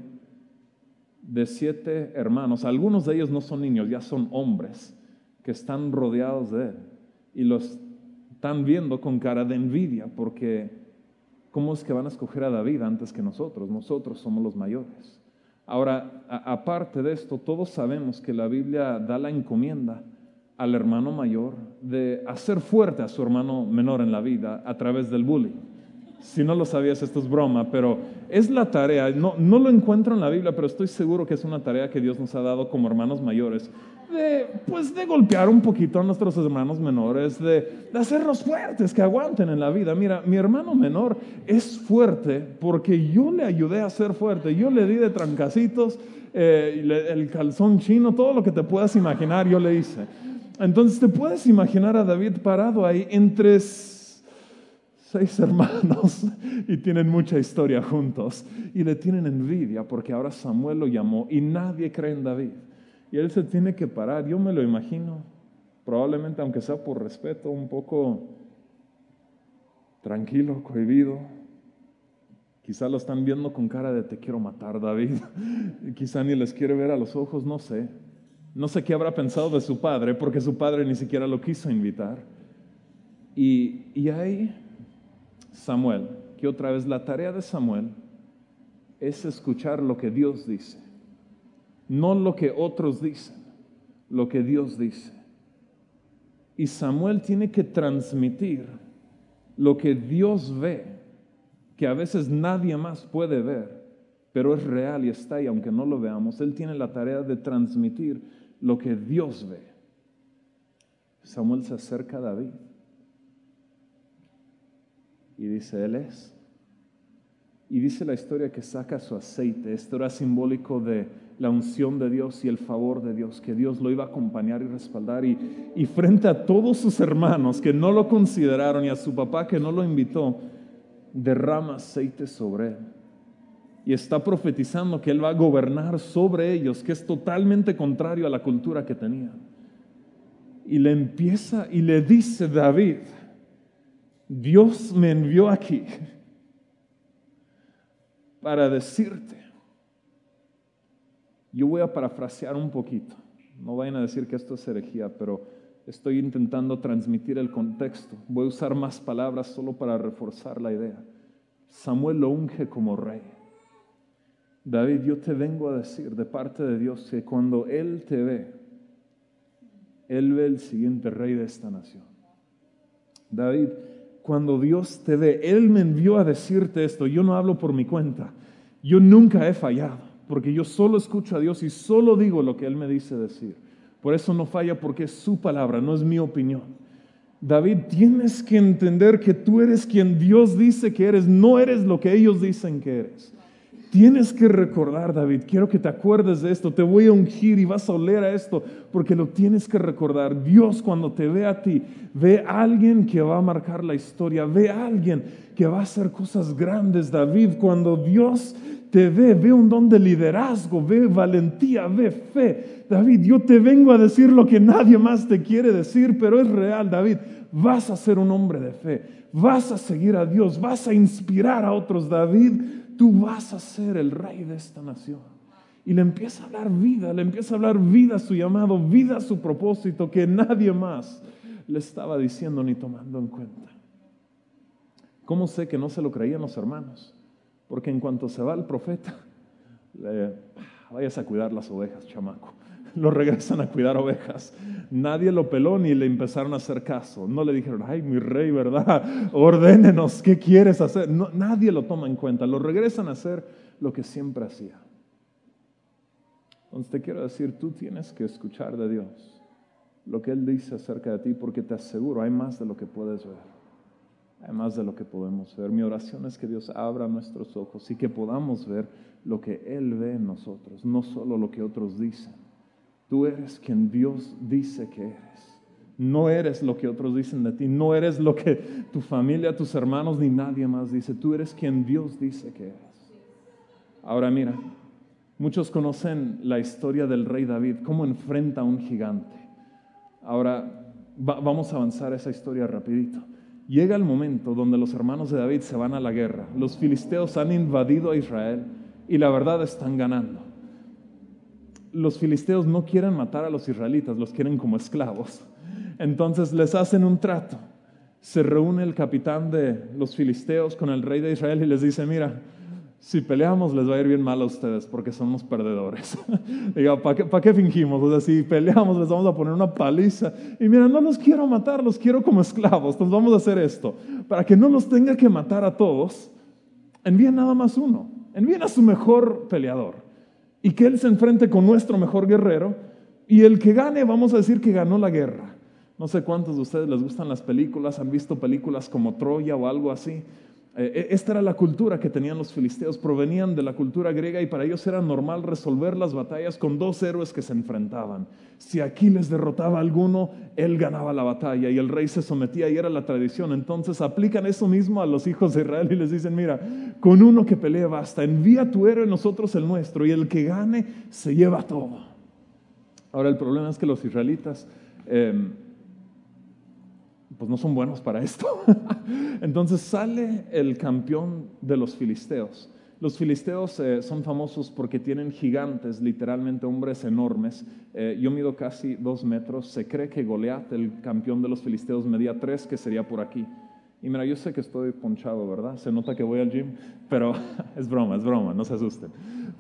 de siete hermanos. Algunos de ellos no son niños, ya son hombres que están rodeados de él. Y los están viendo con cara de envidia porque ¿cómo es que van a escoger a David antes que nosotros? Nosotros somos los mayores. Ahora, aparte de esto, todos sabemos que la Biblia da la encomienda al hermano mayor de hacer fuerte a su hermano menor en la vida a través del bullying. Si no lo sabías, esto es broma, pero es la tarea, no, no lo encuentro en la Biblia, pero estoy seguro que es una tarea que Dios nos ha dado como hermanos mayores, de, pues, de golpear un poquito a nuestros hermanos menores, de, de hacerlos fuertes, que aguanten en la vida. Mira, mi hermano menor es fuerte porque yo le ayudé a ser fuerte, yo le di de trancacitos, eh, el calzón chino, todo lo que te puedas imaginar, yo le hice. Entonces te puedes imaginar a David parado ahí entre seis *laughs* hermanos y tienen mucha historia juntos y le tienen envidia porque ahora Samuel lo llamó y nadie cree en David. Y él se tiene que parar, yo me lo imagino, probablemente aunque sea por respeto, un poco tranquilo, cohibido. Quizá lo están viendo con cara de te quiero matar, David. *laughs* Quizá ni les quiere ver a los ojos, no sé. No sé qué habrá pensado de su padre, porque su padre ni siquiera lo quiso invitar. Y, y ahí Samuel, que otra vez la tarea de Samuel es escuchar lo que Dios dice, no lo que otros dicen, lo que Dios dice. Y Samuel tiene que transmitir lo que Dios ve, que a veces nadie más puede ver, pero es real y está ahí, aunque no lo veamos. Él tiene la tarea de transmitir lo que Dios ve. Samuel se acerca a David y dice, Él es. Y dice la historia que saca su aceite. Esto era simbólico de la unción de Dios y el favor de Dios, que Dios lo iba a acompañar y respaldar. Y, y frente a todos sus hermanos que no lo consideraron y a su papá que no lo invitó, derrama aceite sobre él. Y está profetizando que él va a gobernar sobre ellos, que es totalmente contrario a la cultura que tenía. Y le empieza y le dice David, Dios me envió aquí para decirte, yo voy a parafrasear un poquito, no vayan a decir que esto es herejía, pero estoy intentando transmitir el contexto. Voy a usar más palabras solo para reforzar la idea. Samuel lo unge como rey. David, yo te vengo a decir de parte de Dios que cuando Él te ve, Él ve el siguiente rey de esta nación. David, cuando Dios te ve, Él me envió a decirte esto, yo no hablo por mi cuenta, yo nunca he fallado, porque yo solo escucho a Dios y solo digo lo que Él me dice decir. Por eso no falla porque es su palabra, no es mi opinión. David, tienes que entender que tú eres quien Dios dice que eres, no eres lo que ellos dicen que eres. Tienes que recordar, David, quiero que te acuerdes de esto, te voy a ungir y vas a oler a esto, porque lo tienes que recordar. Dios cuando te ve a ti, ve a alguien que va a marcar la historia, ve a alguien que va a hacer cosas grandes, David. Cuando Dios te ve, ve un don de liderazgo, ve valentía, ve fe. David, yo te vengo a decir lo que nadie más te quiere decir, pero es real, David. Vas a ser un hombre de fe, vas a seguir a Dios, vas a inspirar a otros, David tú vas a ser el rey de esta nación. Y le empieza a hablar vida, le empieza a hablar vida a su llamado, vida a su propósito que nadie más le estaba diciendo ni tomando en cuenta. ¿Cómo sé que no se lo creían los hermanos? Porque en cuanto se va el profeta, le, vayas a cuidar las ovejas, chamaco *laughs* lo regresan a cuidar ovejas. Nadie lo peló ni le empezaron a hacer caso. No le dijeron, ay, mi rey, ¿verdad? *laughs* Ordénenos, ¿qué quieres hacer? nadie lo toma en cuenta. Lo regresan a hacer lo que siempre hacía. Entonces te quiero decir, tú tienes que escuchar de Dios lo que Él dice acerca de ti, porque te aseguro, hay más de lo que puedes ver. además de lo que podemos ver. Mi oración es que Dios abra nuestros ojos y que podamos ver lo que Él ve en nosotros, no solo lo que otros dicen. Tú eres quien Dios dice que eres. No eres lo que otros dicen de ti, no eres lo que tu familia, tus hermanos ni nadie más dice. Tú eres quien Dios dice que eres. Ahora mira, muchos conocen la historia del rey David, cómo enfrenta a un gigante. Ahora vamos a avanzar esa historia rapidito. Llega el momento donde los hermanos de David se van a la guerra. Los filisteos han invadido a Israel y la verdad están ganando. Los filisteos no quieren matar a los israelitas, los quieren como esclavos. Entonces les hacen un trato. Se reúne el capitán de los filisteos con el rey de Israel y les dice, mira, si peleamos les va a ir bien mal a ustedes porque somos perdedores. *laughs* Diga, ¿para qué, qué, fingimos? O sea, si peleamos les vamos a poner una paliza. Y mira, no los quiero matar, los quiero como esclavos. Entonces vamos a hacer esto. Para que no los tenga que matar a todos, envíen nada más uno. Envíen a su mejor peleador. Y que él se enfrente con nuestro mejor guerrero. Y el que gane, vamos a decir que ganó la guerra. No sé cuántos de ustedes les gustan las películas, han visto películas como Troya o algo así. Eh, eh, esta era la cultura que tenían los filisteos, provenían de la cultura griega y para ellos era normal resolver las batallas con dos héroes que se enfrentaban. Si Aquiles derrotaba a alguno, él ganaba la batalla y el rey se sometía y era la tradición. Entonces aplican eso mismo a los hijos de Israel y les dicen, mira, con uno que pelee basta, envía tu héroe, nosotros el nuestro y el que gane se lleva todo. Ahora el problema es que los israelitas... Em, no son buenos para esto. *laughs* Entonces sale el campeón de los filisteos. Los filisteos eh, son famosos porque tienen gigantes, literalmente hombres enormes. Eh, yo mido casi dos metros. Se cree que Goliat, el campeón de los filisteos, medía tres, que sería por aquí. Y mira, yo sé que estoy ponchado, ¿verdad? Se nota que voy al gym, pero *laughs* es broma, es broma, no se asusten.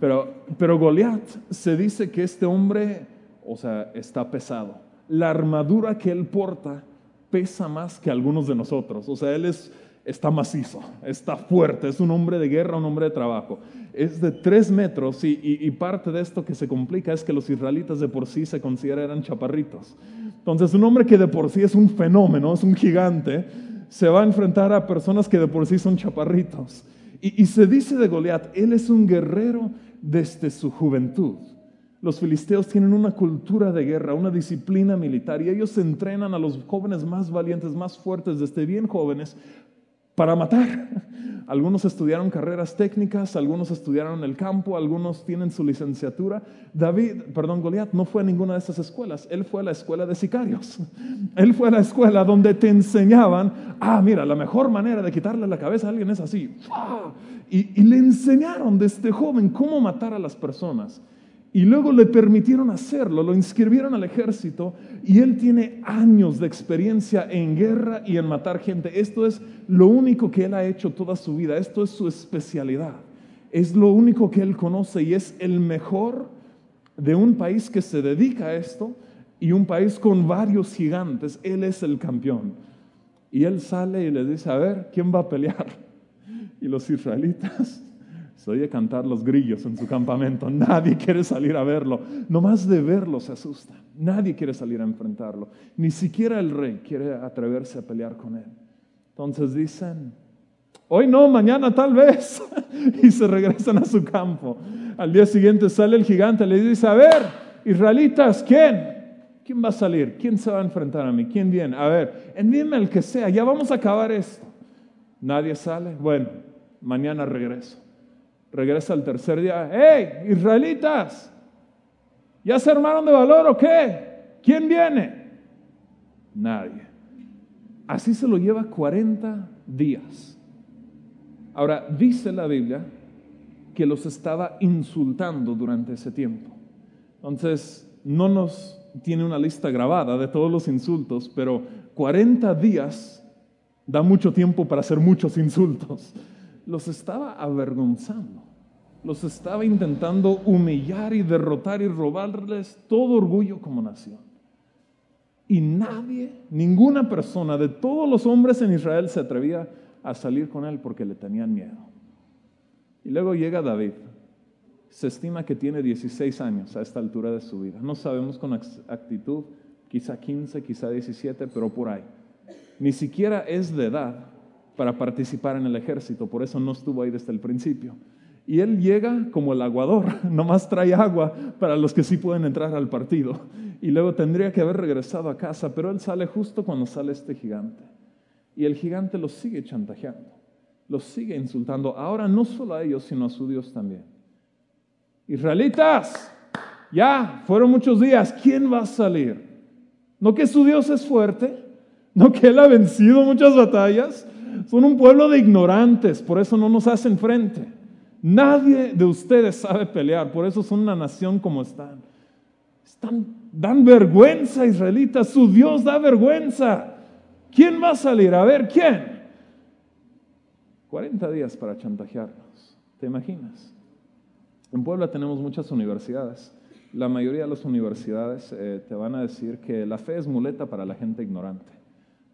Pero, pero Goliat se dice que este hombre, o sea, está pesado. La armadura que él porta pesa más que algunos de nosotros. O sea, él es, está macizo, está fuerte, es un hombre de guerra, un hombre de trabajo. Es de tres metros y, parte de esto que se complica es que los israelitas de por sí se consideran eran chaparritos. Entonces, un hombre que de por sí es un fenómeno, es un gigante, se va a enfrentar a personas que de por sí son chaparritos. Y, y se dice de Goliat, él es un guerrero desde su juventud. Los filisteos tienen una cultura de guerra, una disciplina militar y ellos entrenan a los jóvenes más valientes, más fuertes, desde bien jóvenes, para matar. *laughs* Algunos estudiaron carreras técnicas, algunos estudiaron el campo, algunos tienen su licenciatura. David, perdón, Goliat no fue a ninguna de esas escuelas, él fue a la escuela de sicarios. *laughs* Él fue a la escuela donde te enseñaban, ah, mira, la mejor manera de quitarle la cabeza a alguien es así. Y, y le enseñaron desde joven cómo matar a las personas. Y luego le permitieron hacerlo, lo inscribieron al ejército y él tiene años de experiencia en guerra y en matar gente. Esto es lo único que él ha hecho toda su vida, esto es su especialidad. Es lo único que él conoce y es el mejor de un país que se dedica a esto y un país con varios gigantes. Él es el campeón. Y él sale y le dice, a ver, ¿quién va a pelear? *laughs* Y los israelitas se oye cantar los grillos en su campamento. *laughs* Nadie quiere salir a verlo. No más de verlo se asusta. Nadie quiere salir a enfrentarlo. Ni siquiera el rey quiere atreverse a pelear con él. Entonces dicen, hoy no, mañana tal vez. *laughs* y se regresan a su campo. Al día siguiente sale el gigante, le dice, a ver, israelitas, ¿quién? ¿Quién va a salir? ¿Quién se va a enfrentar a mí? ¿Quién viene? A ver, envíenme el que sea, ya vamos a acabar esto. Nadie sale. Bueno, mañana regreso. Regresa el tercer día, ¡hey, israelitas! ¿Ya se armaron de valor o qué? ¿Quién viene? Nadie. Así se lo lleva 40 días. Ahora, dice la Biblia que los estaba insultando durante ese tiempo. Entonces, no nos tiene una lista grabada de todos los insultos, pero 40 días da mucho tiempo para hacer muchos insultos los estaba avergonzando, los estaba intentando humillar y derrotar y robarles todo orgullo como nación. Y nadie, ninguna persona de todos los hombres en Israel se atrevía a salir con él porque le tenían miedo. Y luego llega David. Se estima que tiene 16 años a esta altura de su vida. No sabemos con actitud, quizá 15, quizá 17, pero por ahí. Ni siquiera es de edad para participar en el ejército, por eso no estuvo ahí desde el principio. Y él llega como el aguador, *laughs* nomás trae agua para los que sí pueden entrar al partido. Y luego tendría que haber regresado a casa, pero él sale justo cuando sale este gigante. Y el gigante los sigue chantajeando, los sigue insultando, ahora no solo a ellos, sino a su Dios también. Israelitas, ya, fueron muchos días, ¿quién va a salir? ¿No que su Dios es fuerte? ¿No que Él ha vencido muchas batallas? Son un pueblo de ignorantes, por eso no nos hacen frente. Nadie de ustedes sabe pelear, por eso son una nación como están. Dan vergüenza, israelitas, su Dios da vergüenza. ¿Quién va a salir? A ver, ¿quién? 40 días para chantajearnos, ¿te imaginas? En Puebla tenemos muchas universidades. La mayoría de las universidades eh, te van a decir que la fe es muleta para la gente ignorante.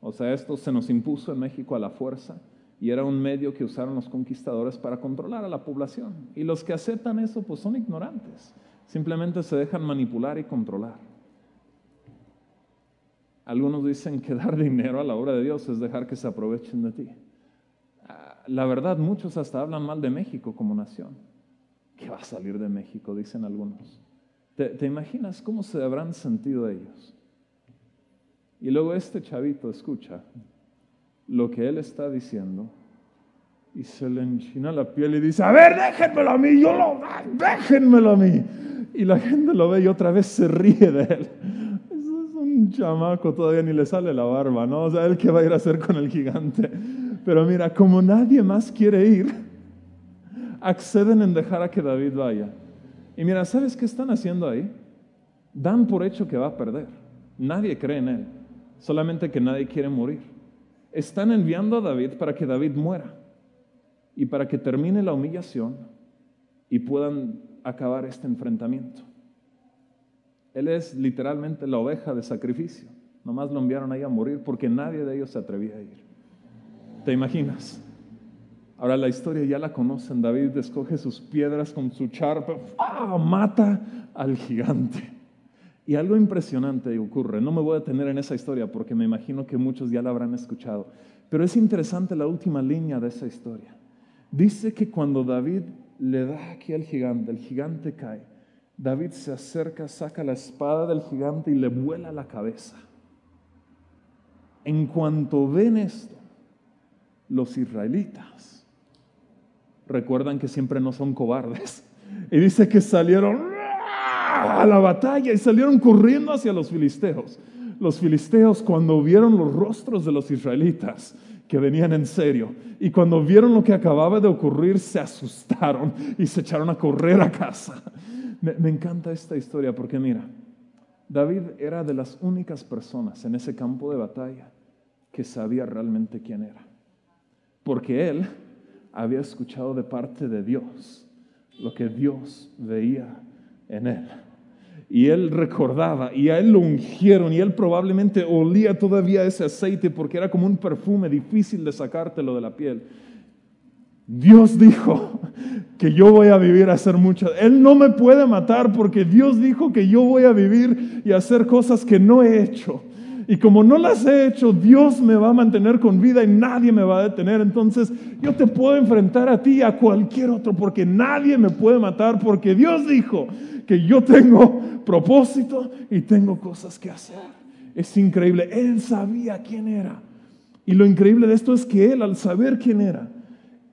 O sea, esto se nos impuso en México a la fuerza y era un medio que usaron los conquistadores para controlar a la población. Y los que aceptan eso, pues son ignorantes. Simplemente se dejan manipular y controlar. Algunos dicen que *laughs* dar dinero a la obra de Dios es dejar que se aprovechen de ti. Ah, la verdad, muchos hasta hablan mal de México como nación. ¿Qué va a salir de México? Dicen algunos. ¿Te, imaginas cómo se habrán sentido ellos? Y luego este chavito escucha lo que él está diciendo y se le enchina la piel y dice, a ver, déjenmelo a mí, yo lo, déjenmelo a mí. Y la gente lo ve y otra vez se ríe de él. Eso es un chamaco, todavía ni le sale la barba, ¿no? O sea, él qué va a ir a hacer con el gigante. Pero mira, como nadie más quiere ir, acceden en dejar a que David vaya. Y mira, ¿sabes qué están haciendo ahí? Dan por hecho que va a perder. Nadie cree en él, solamente que nadie quiere morir. Están enviando a David para que David muera y para que termine la humillación y puedan acabar este enfrentamiento. Él es literalmente la oveja de sacrificio. Nomás lo enviaron ahí a morir porque nadie de ellos se atrevía a ir. ¿Te imaginas? Ahora la historia ya la conocen. David escoge sus piedras con su charpa, ¡ah! mata al gigante. Y algo impresionante ocurre. No me voy a detener en esa historia porque me imagino que muchos ya la habrán escuchado. Pero es interesante la última línea de esa historia. Dice que cuando David le da aquí al gigante, el gigante cae. David se acerca, saca la espada del gigante y le vuela la cabeza. En cuanto ven esto, los israelitas recuerdan que siempre no son cobardes. *laughs* Y dice que salieron a la batalla y salieron corriendo hacia los filisteos. Los filisteos cuando vieron los rostros de los israelitas, que venían en serio, y cuando vieron lo que acababa de ocurrir, se asustaron y se echaron a correr a casa. Me, me encanta esta historia porque mira, David era de las únicas personas en ese campo de batalla que sabía realmente quién era. Porque él había escuchado de parte de Dios lo que Dios veía en él. Y él recordaba, y a él lo ungieron, y él probablemente olía todavía ese aceite porque era como un perfume difícil de sacártelo de la piel. Dios dijo que yo voy a vivir a hacer mucho. Él no me puede matar porque Dios dijo que yo voy a vivir y hacer cosas que no he hecho. Y como no las he hecho, Dios me va a mantener con vida y nadie me va a detener. Entonces yo te puedo enfrentar a ti y a cualquier otro porque nadie me puede matar porque Dios dijo que yo tengo propósito y tengo cosas que hacer. Es increíble. Él sabía quién era. Y lo increíble de esto es que él al saber quién era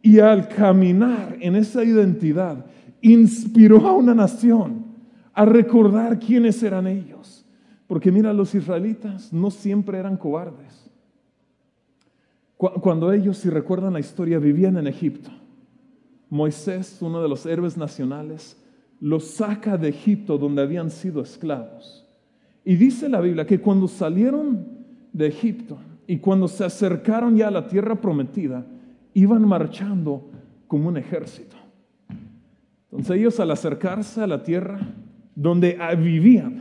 y al caminar en esa identidad, inspiró a una nación a recordar quiénes eran ellos. Porque mira, los israelitas no siempre eran cobardes. Cuando ellos, si recuerdan la historia, vivían en Egipto, Moisés, uno de los héroes nacionales, los saca de Egipto donde habían sido esclavos. Y dice la Biblia que cuando salieron de Egipto y cuando se acercaron ya a la tierra prometida, iban marchando como un ejército. Entonces ellos al acercarse a la tierra donde vivían,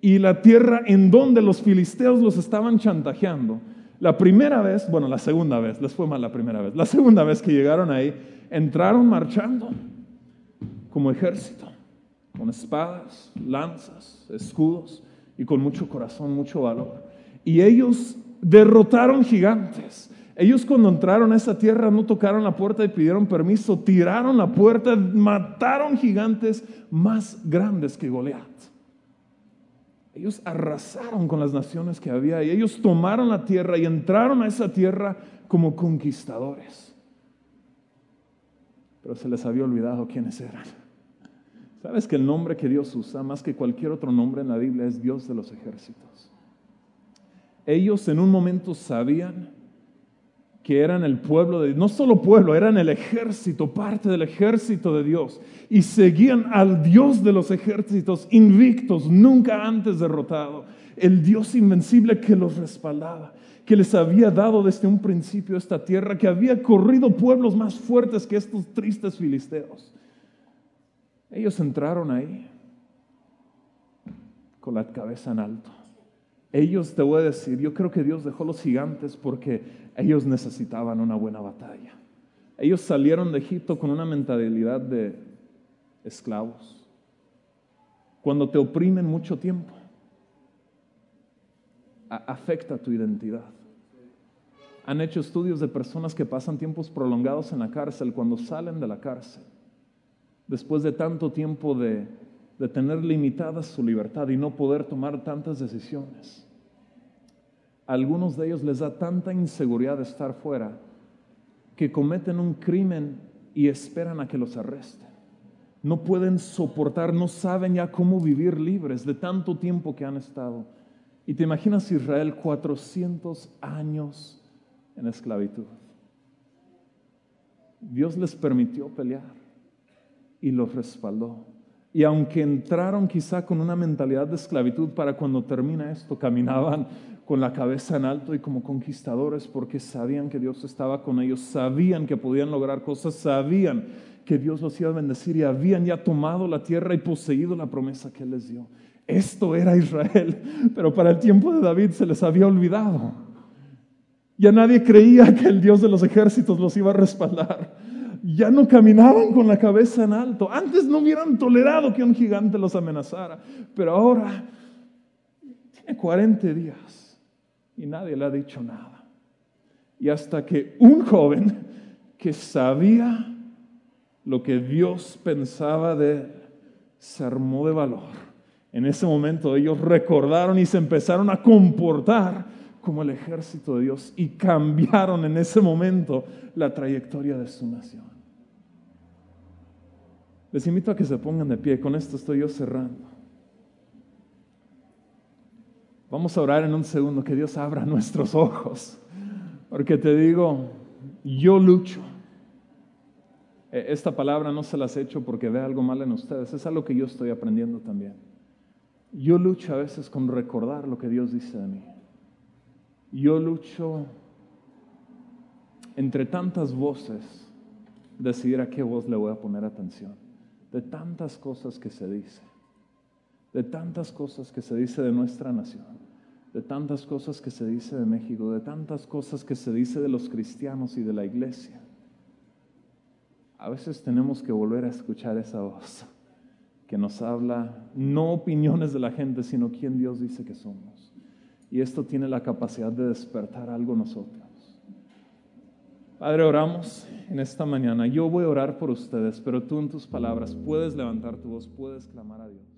y la tierra en donde los filisteos los estaban chantajeando. La primera vez, bueno, la segunda vez, les fue mal la primera vez, la segunda vez que llegaron ahí, entraron marchando como ejército, con espadas, lanzas, escudos y con mucho corazón, mucho valor. Y ellos derrotaron gigantes. Ellos cuando entraron a esa tierra no tocaron la puerta y pidieron permiso, tiraron la puerta, mataron gigantes más grandes que Goliat. Ellos arrasaron con las naciones que había y ellos tomaron la tierra y entraron a esa tierra como conquistadores. Pero se les había olvidado quiénes eran. ¿Sabes que el nombre que Dios usa más que cualquier otro nombre en la Biblia es Dios de los ejércitos? Ellos en un momento sabían que eran el pueblo de no solo pueblo, eran el ejército, parte del ejército de Dios, y seguían al Dios de los ejércitos invictos, nunca antes derrotado, el Dios invencible que los respaldaba, que les había dado desde un principio esta tierra, que había corrido pueblos más fuertes que estos tristes filisteos. Ellos entraron ahí con la cabeza en alto. Ellos, te voy a decir, yo creo que Dios dejó los gigantes porque ellos necesitaban una buena batalla. Ellos salieron de Egipto con una mentalidad de esclavos. Cuando te oprimen mucho tiempo, afecta tu identidad. Han hecho estudios de personas que pasan tiempos prolongados en la cárcel cuando salen de la cárcel, después de tanto tiempo de, de tener limitada su libertad y no poder tomar tantas decisiones algunos de ellos les da tanta inseguridad de estar fuera que cometen un crimen y esperan a que los arresten. No pueden soportar, no saben ya cómo vivir libres de tanto tiempo que han estado. Y te imaginas Israel 400 años en esclavitud. Dios les permitió pelear y los respaldó. Y aunque entraron quizá con una mentalidad de esclavitud para cuando termina esto, caminaban con la cabeza en alto y como conquistadores porque sabían que Dios estaba con ellos, sabían que podían lograr cosas, sabían que Dios los iba a bendecir y habían ya tomado la tierra y poseído la promesa que Él les dio. Esto era Israel, *laughs* pero para el tiempo de David se les había olvidado. Ya nadie creía que el Dios de los ejércitos los iba a respaldar. Ya no caminaban con la cabeza en alto. Antes no hubieran tolerado que un gigante los amenazara, pero ahora tiene 40 días y nadie le ha dicho nada. Y hasta que un joven que sabía lo que Dios pensaba de él, se armó de valor. En ese momento ellos recordaron y se empezaron a comportar como el ejército de Dios y cambiaron en ese momento la trayectoria de su nación. Les invito a que se pongan de pie, con esto estoy yo cerrando. Vamos a orar en un segundo, que Dios abra nuestros ojos. Porque te digo, yo lucho. E, esta palabra no se las he hecho porque ve algo mal en ustedes, es algo que yo estoy aprendiendo también. Yo lucho a veces con recordar lo que Dios dice de mí. Yo lucho entre tantas voces, decidir a qué voz le voy a poner atención, de tantas cosas que se dicen de tantas cosas que se dice de nuestra nación, de tantas cosas que se dice de México, de tantas cosas que se dice de los cristianos y de la iglesia. A veces tenemos que volver a escuchar esa voz que nos habla no opiniones de la gente, sino quién Dios dice que somos. Y esto tiene la capacidad de despertar algo nosotros. Padre, oramos en esta mañana. Yo voy a orar por ustedes, pero tú en tus palabras puedes levantar tu voz, puedes clamar a Dios.